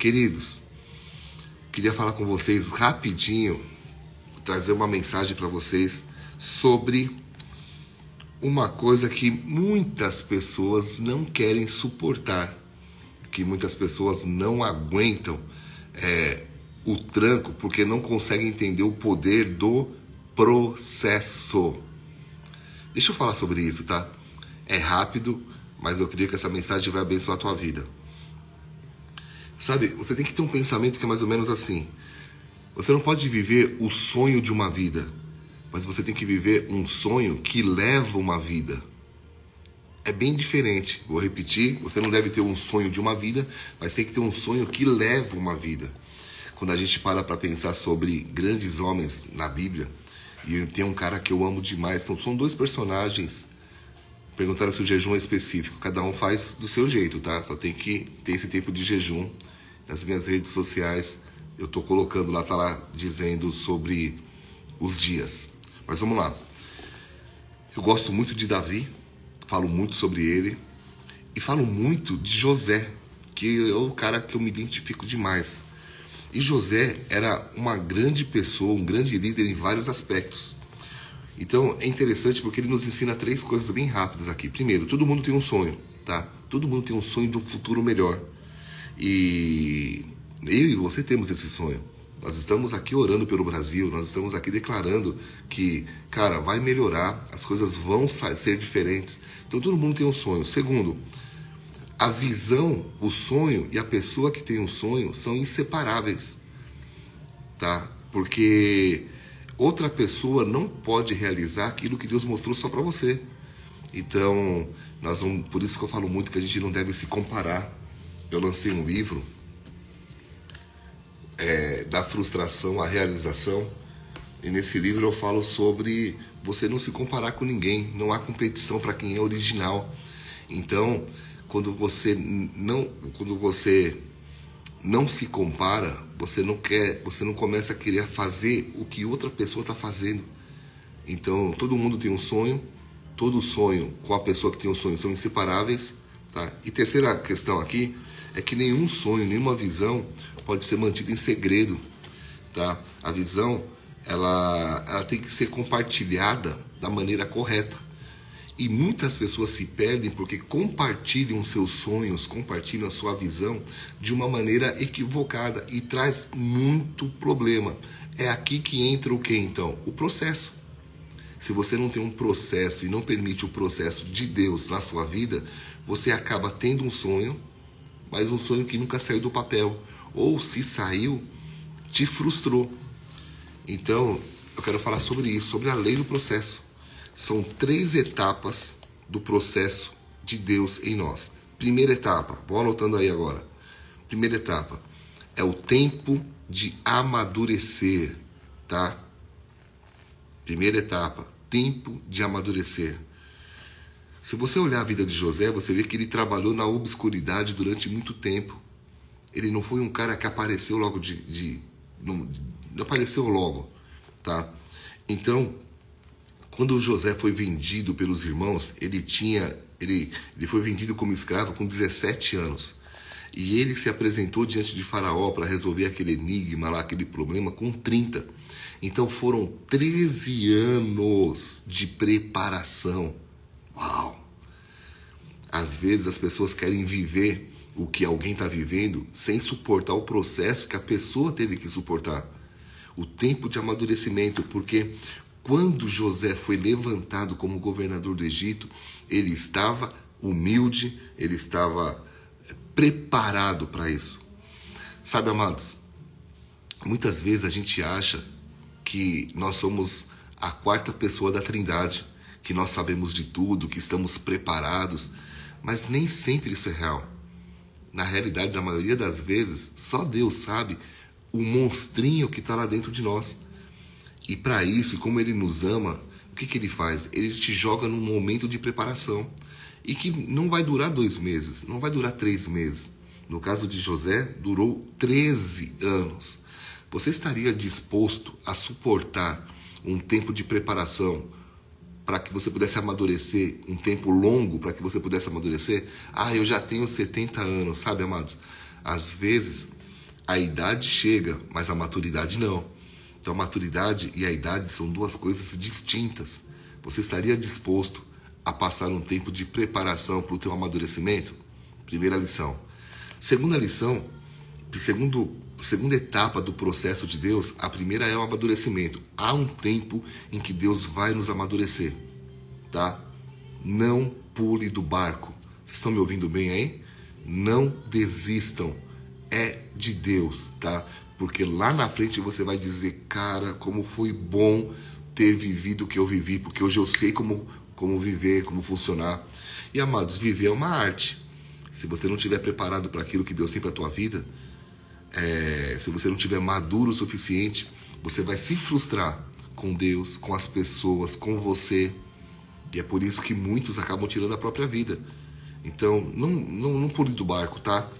Queridos, queria falar com vocês rapidinho, trazer uma mensagem para vocês sobre uma coisa que muitas pessoas não querem suportar, que muitas pessoas não aguentam é, o tranco porque não conseguem entender o poder do processo. Deixa eu falar sobre isso, tá? É rápido, mas eu creio que essa mensagem vai abençoar a tua vida. Sabe, você tem que ter um pensamento que é mais ou menos assim. Você não pode viver o sonho de uma vida, mas você tem que viver um sonho que leva uma vida. É bem diferente. Vou repetir: você não deve ter um sonho de uma vida, mas tem que ter um sonho que leva uma vida. Quando a gente para para pensar sobre grandes homens na Bíblia, e tem um cara que eu amo demais, são, são dois personagens. Perguntaram se o jejum é específico. Cada um faz do seu jeito, tá? Só tem que ter esse tempo de jejum. Nas minhas redes sociais, eu tô colocando lá, tá lá dizendo sobre os dias. Mas vamos lá. Eu gosto muito de Davi, falo muito sobre ele e falo muito de José, que é o cara que eu me identifico demais. E José era uma grande pessoa, um grande líder em vários aspectos. Então é interessante porque ele nos ensina três coisas bem rápidas aqui. Primeiro, todo mundo tem um sonho, tá? Todo mundo tem um sonho de um futuro melhor. E eu e você temos esse sonho. Nós estamos aqui orando pelo Brasil, nós estamos aqui declarando que, cara, vai melhorar, as coisas vão ser diferentes. Então todo mundo tem um sonho. Segundo, a visão, o sonho e a pessoa que tem um sonho são inseparáveis, tá? Porque outra pessoa não pode realizar aquilo que Deus mostrou só para você. Então, nós vamos, por isso que eu falo muito que a gente não deve se comparar. Eu lancei um livro é, da frustração à realização. E nesse livro eu falo sobre você não se comparar com ninguém, não há competição para quem é original. Então, quando você não, quando você não se compara, você não quer, você não começa a querer fazer o que outra pessoa está fazendo. Então, todo mundo tem um sonho, todo sonho com a pessoa que tem um sonho são inseparáveis, tá? E terceira questão aqui é que nenhum sonho, nenhuma visão pode ser mantida em segredo, tá? A visão, ela, ela tem que ser compartilhada da maneira correta. E muitas pessoas se perdem porque compartilham seus sonhos, compartilham a sua visão de uma maneira equivocada e traz muito problema. É aqui que entra o que então? O processo. Se você não tem um processo e não permite o processo de Deus na sua vida, você acaba tendo um sonho, mas um sonho que nunca saiu do papel ou se saiu, te frustrou. Então, eu quero falar sobre isso, sobre a lei do processo. São três etapas do processo de Deus em nós. Primeira etapa, vou anotando aí agora. Primeira etapa é o tempo de amadurecer, tá? Primeira etapa, tempo de amadurecer. Se você olhar a vida de José, você vê que ele trabalhou na obscuridade durante muito tempo. Ele não foi um cara que apareceu logo de. de não, não apareceu logo, tá? Então, quando José foi vendido pelos irmãos, ele tinha. Ele, ele foi vendido como escravo com 17 anos. E ele se apresentou diante de Faraó para resolver aquele enigma lá, aquele problema, com 30. Então foram 13 anos de preparação. Uau! Às vezes as pessoas querem viver o que alguém está vivendo sem suportar o processo que a pessoa teve que suportar. O tempo de amadurecimento, porque quando José foi levantado como governador do Egito, ele estava humilde, ele estava eh, preparado para isso. Sabe, amados, muitas vezes a gente acha que nós somos a quarta pessoa da Trindade, que nós sabemos de tudo, que estamos preparados, mas nem sempre isso é real na realidade, na maioria das vezes, só Deus sabe o monstrinho que está lá dentro de nós. E para isso, como Ele nos ama, o que, que Ele faz? Ele te joga num momento de preparação. E que não vai durar dois meses, não vai durar três meses. No caso de José, durou 13 anos. Você estaria disposto a suportar um tempo de preparação para que você pudesse amadurecer, um tempo longo para que você pudesse amadurecer. Ah, eu já tenho 70 anos, sabe, amados? Às vezes A idade chega, mas a maturidade não. Então a maturidade e a idade são duas coisas distintas. Você estaria disposto a passar um tempo de preparação para o teu amadurecimento? Primeira lição. Segunda lição, segundo, segunda etapa do processo de Deus, a primeira é o amadurecimento. Há um tempo em que Deus vai nos amadurecer, tá? Não pule do barco. Vocês estão me ouvindo bem aí? Não desistam. É de Deus, tá? Porque lá na frente você vai dizer, cara, como foi bom ter vivido o que eu vivi, porque hoje eu sei como, como viver, como funcionar. E amados, viver é uma arte. Se você não estiver preparado para aquilo que Deus tem para a tua vida, é, se você não estiver maduro o suficiente, você vai se frustrar com Deus, com as pessoas, com você. E é por isso que muitos acabam tirando a própria vida. Então, não, não, não pule do barco, tá?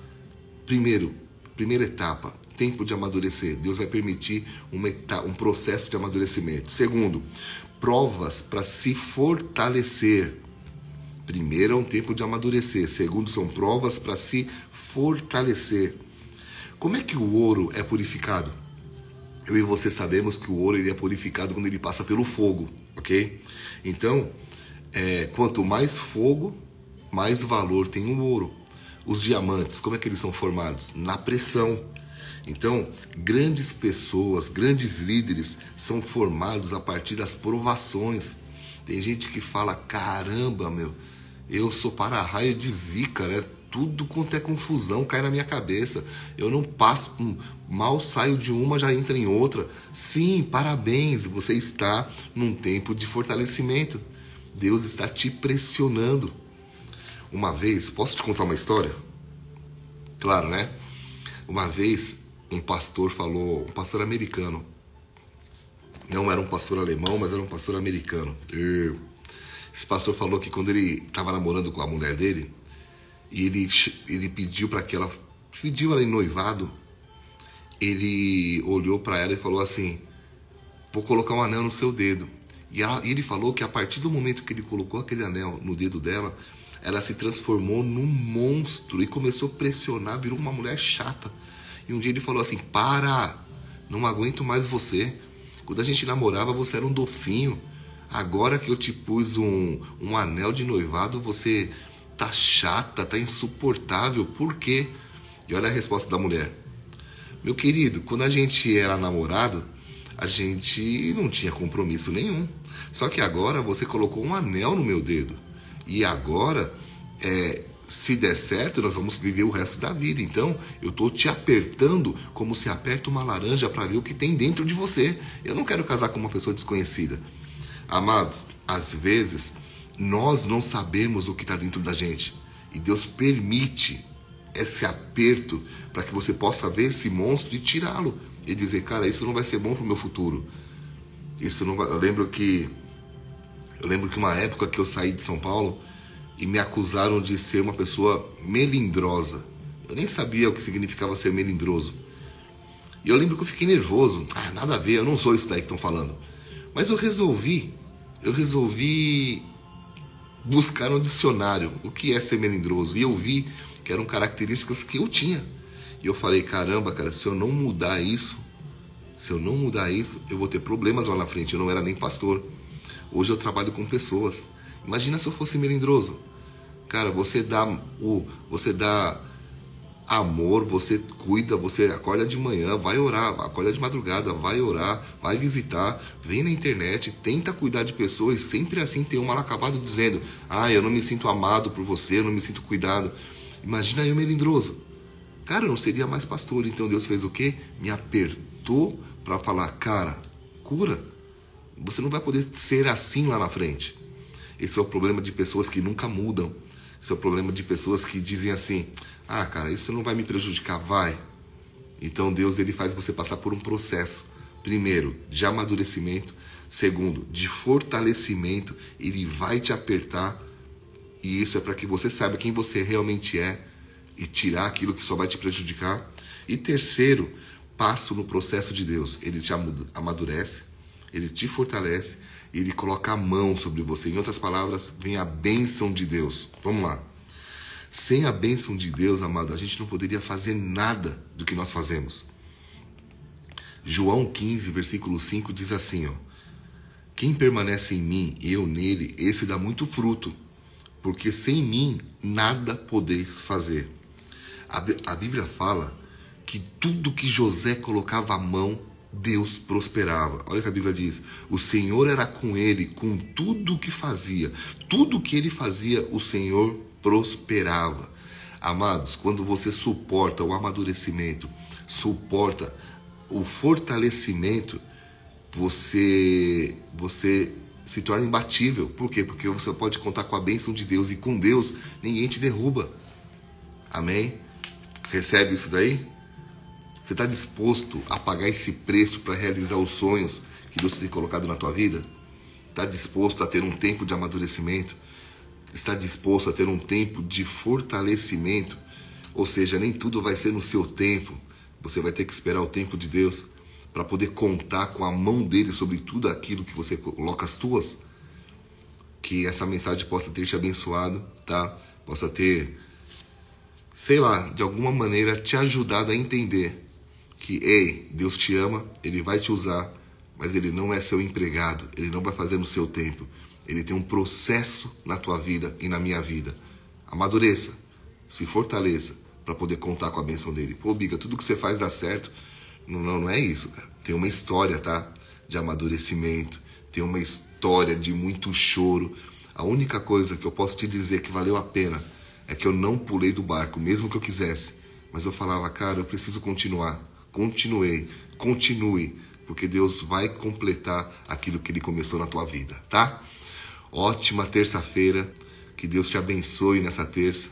Primeiro, primeira etapa, tempo de amadurecer. Deus vai permitir etapa, um processo de amadurecimento. Segundo, provas para se fortalecer. Primeiro é um tempo de amadurecer. Segundo, são provas para se fortalecer. Como é que o ouro é purificado? Eu e você sabemos que o ouro ele é purificado quando ele passa pelo fogo, ok? Então, é, quanto mais fogo, mais valor tem o ouro. Os diamantes, como é que eles são formados? Na pressão. Então, grandes pessoas, grandes líderes são formados a partir das provações. Tem gente que fala: caramba, meu, eu sou para-raio de zica, né? Tudo quanto é confusão cai na minha cabeça. Eu não passo, mal saio de uma, já entra em outra. Sim, parabéns, você está num tempo de fortalecimento. Deus está te pressionando. Uma vez, posso te contar uma história? Claro, né? Uma vez, um pastor falou, um pastor americano. Não era um pastor alemão, mas era um pastor americano. Esse pastor falou que quando ele estava namorando com a mulher dele, e ele, ele pediu para que ela pediu ela em noivado, ele olhou para ela e falou assim: "Vou colocar um anel no seu dedo". E, ela, ele falou que a partir do momento que ele colocou aquele anel no dedo dela, ela se transformou num monstro e começou a pressionar, virou uma mulher chata. E um dia ele falou assim: Para, não aguento mais você. Quando a gente namorava, você era um docinho. Agora que eu te pus um, um anel de noivado, você tá chata, tá insuportável. Por quê? E olha a resposta da mulher: Meu querido, quando a gente era namorado, a gente não tinha compromisso nenhum. Só que agora você colocou um anel no meu dedo. E agora, é, se der certo, nós vamos viver o resto da vida. Então, eu estou te apertando como se aperta uma laranja para ver o que tem dentro de você. Eu não quero casar com uma pessoa desconhecida. Amados, às vezes nós não sabemos o que está dentro da gente. E Deus permite esse aperto para que você possa ver esse monstro e tirá-lo. E dizer, cara, isso não vai ser bom para o meu futuro. Isso não vai... Eu lembro que eu lembro que uma época que eu saí de São Paulo e me acusaram de ser uma pessoa melindrosa. Eu nem sabia o que significava ser melindroso. E eu lembro que eu fiquei nervoso. Ah, nada a ver, eu não sou isso daí que estão falando. Mas eu resolvi, eu resolvi buscar um dicionário. O que é ser melindroso? E eu vi que eram características que eu tinha. E eu falei, caramba, cara, se eu não mudar isso, se eu não mudar isso, eu vou ter problemas lá na frente. Eu não era nem pastor. Hoje eu trabalho com pessoas. Imagina se eu fosse melindroso. Cara, você dá o, você dá amor, você cuida, você acorda de manhã, vai orar, acorda de madrugada, vai orar, vai visitar, vem na internet, tenta cuidar de pessoas, sempre assim tem um mal acabado dizendo: "Ah, eu não me sinto amado por você, eu não me sinto cuidado". Imagina eu melindroso. Cara, eu não seria mais pastor, então Deus fez o quê? Me apertou para falar: "Cara, cura você não vai poder ser assim lá na frente. Esse é o problema de pessoas que nunca mudam. Esse é o problema de pessoas que dizem assim: "Ah, cara, isso não vai me prejudicar, vai". Então Deus ele faz você passar por um processo, primeiro, de amadurecimento, segundo, de fortalecimento, ele vai te apertar. E isso é para que você saiba quem você realmente é e tirar aquilo que só vai te prejudicar. E terceiro, passo no processo de Deus, ele te amadurece, ele te fortalece ele coloca a mão sobre você. Em outras palavras, vem a bênção de Deus. Vamos lá. Sem a bênção de Deus, amado, a gente não poderia fazer nada do que nós fazemos. João 15, versículo 5 diz assim, ó: Quem permanece em mim e eu nele, esse dá muito fruto, porque sem mim nada podeis fazer. A Bíblia fala que tudo que José colocava a mão, Deus prosperava. Olha o que a Bíblia diz: o Senhor era com ele, com tudo o que fazia. Tudo que ele fazia, o Senhor prosperava. Amados, quando você suporta o amadurecimento, suporta o fortalecimento, você você se torna imbatível. Por quê? Porque você pode contar com a bênção de Deus e com Deus ninguém te derruba. Amém? Recebe isso daí? Você está disposto a pagar esse preço para realizar os sonhos que Deus tem colocado na tua vida? Está disposto a ter um tempo de amadurecimento? Está disposto a ter um tempo de fortalecimento? Ou seja, nem tudo vai ser no seu tempo. Você vai ter que esperar o tempo de Deus para poder contar com a mão dele sobre tudo aquilo que você coloca as tuas. Que essa mensagem possa ter te abençoado, tá? Possa ter, sei lá, de alguma maneira te ajudado a entender que, ei, Deus te ama, Ele vai te usar, mas Ele não é seu empregado, Ele não vai fazer no seu tempo. Ele tem um processo na tua vida e na minha vida. Amadureça, se fortaleça para poder contar com a benção dele. Pô, Biga, tudo que você faz dá certo. Não, não, não é isso, cara. Tem uma história, tá? De amadurecimento, tem uma história de muito choro. A única coisa que eu posso te dizer que valeu a pena é que eu não pulei do barco, mesmo que eu quisesse. Mas eu falava, cara, eu preciso continuar. Continuei, continue, porque Deus vai completar aquilo que Ele começou na tua vida, tá? Ótima terça-feira, que Deus te abençoe nessa terça.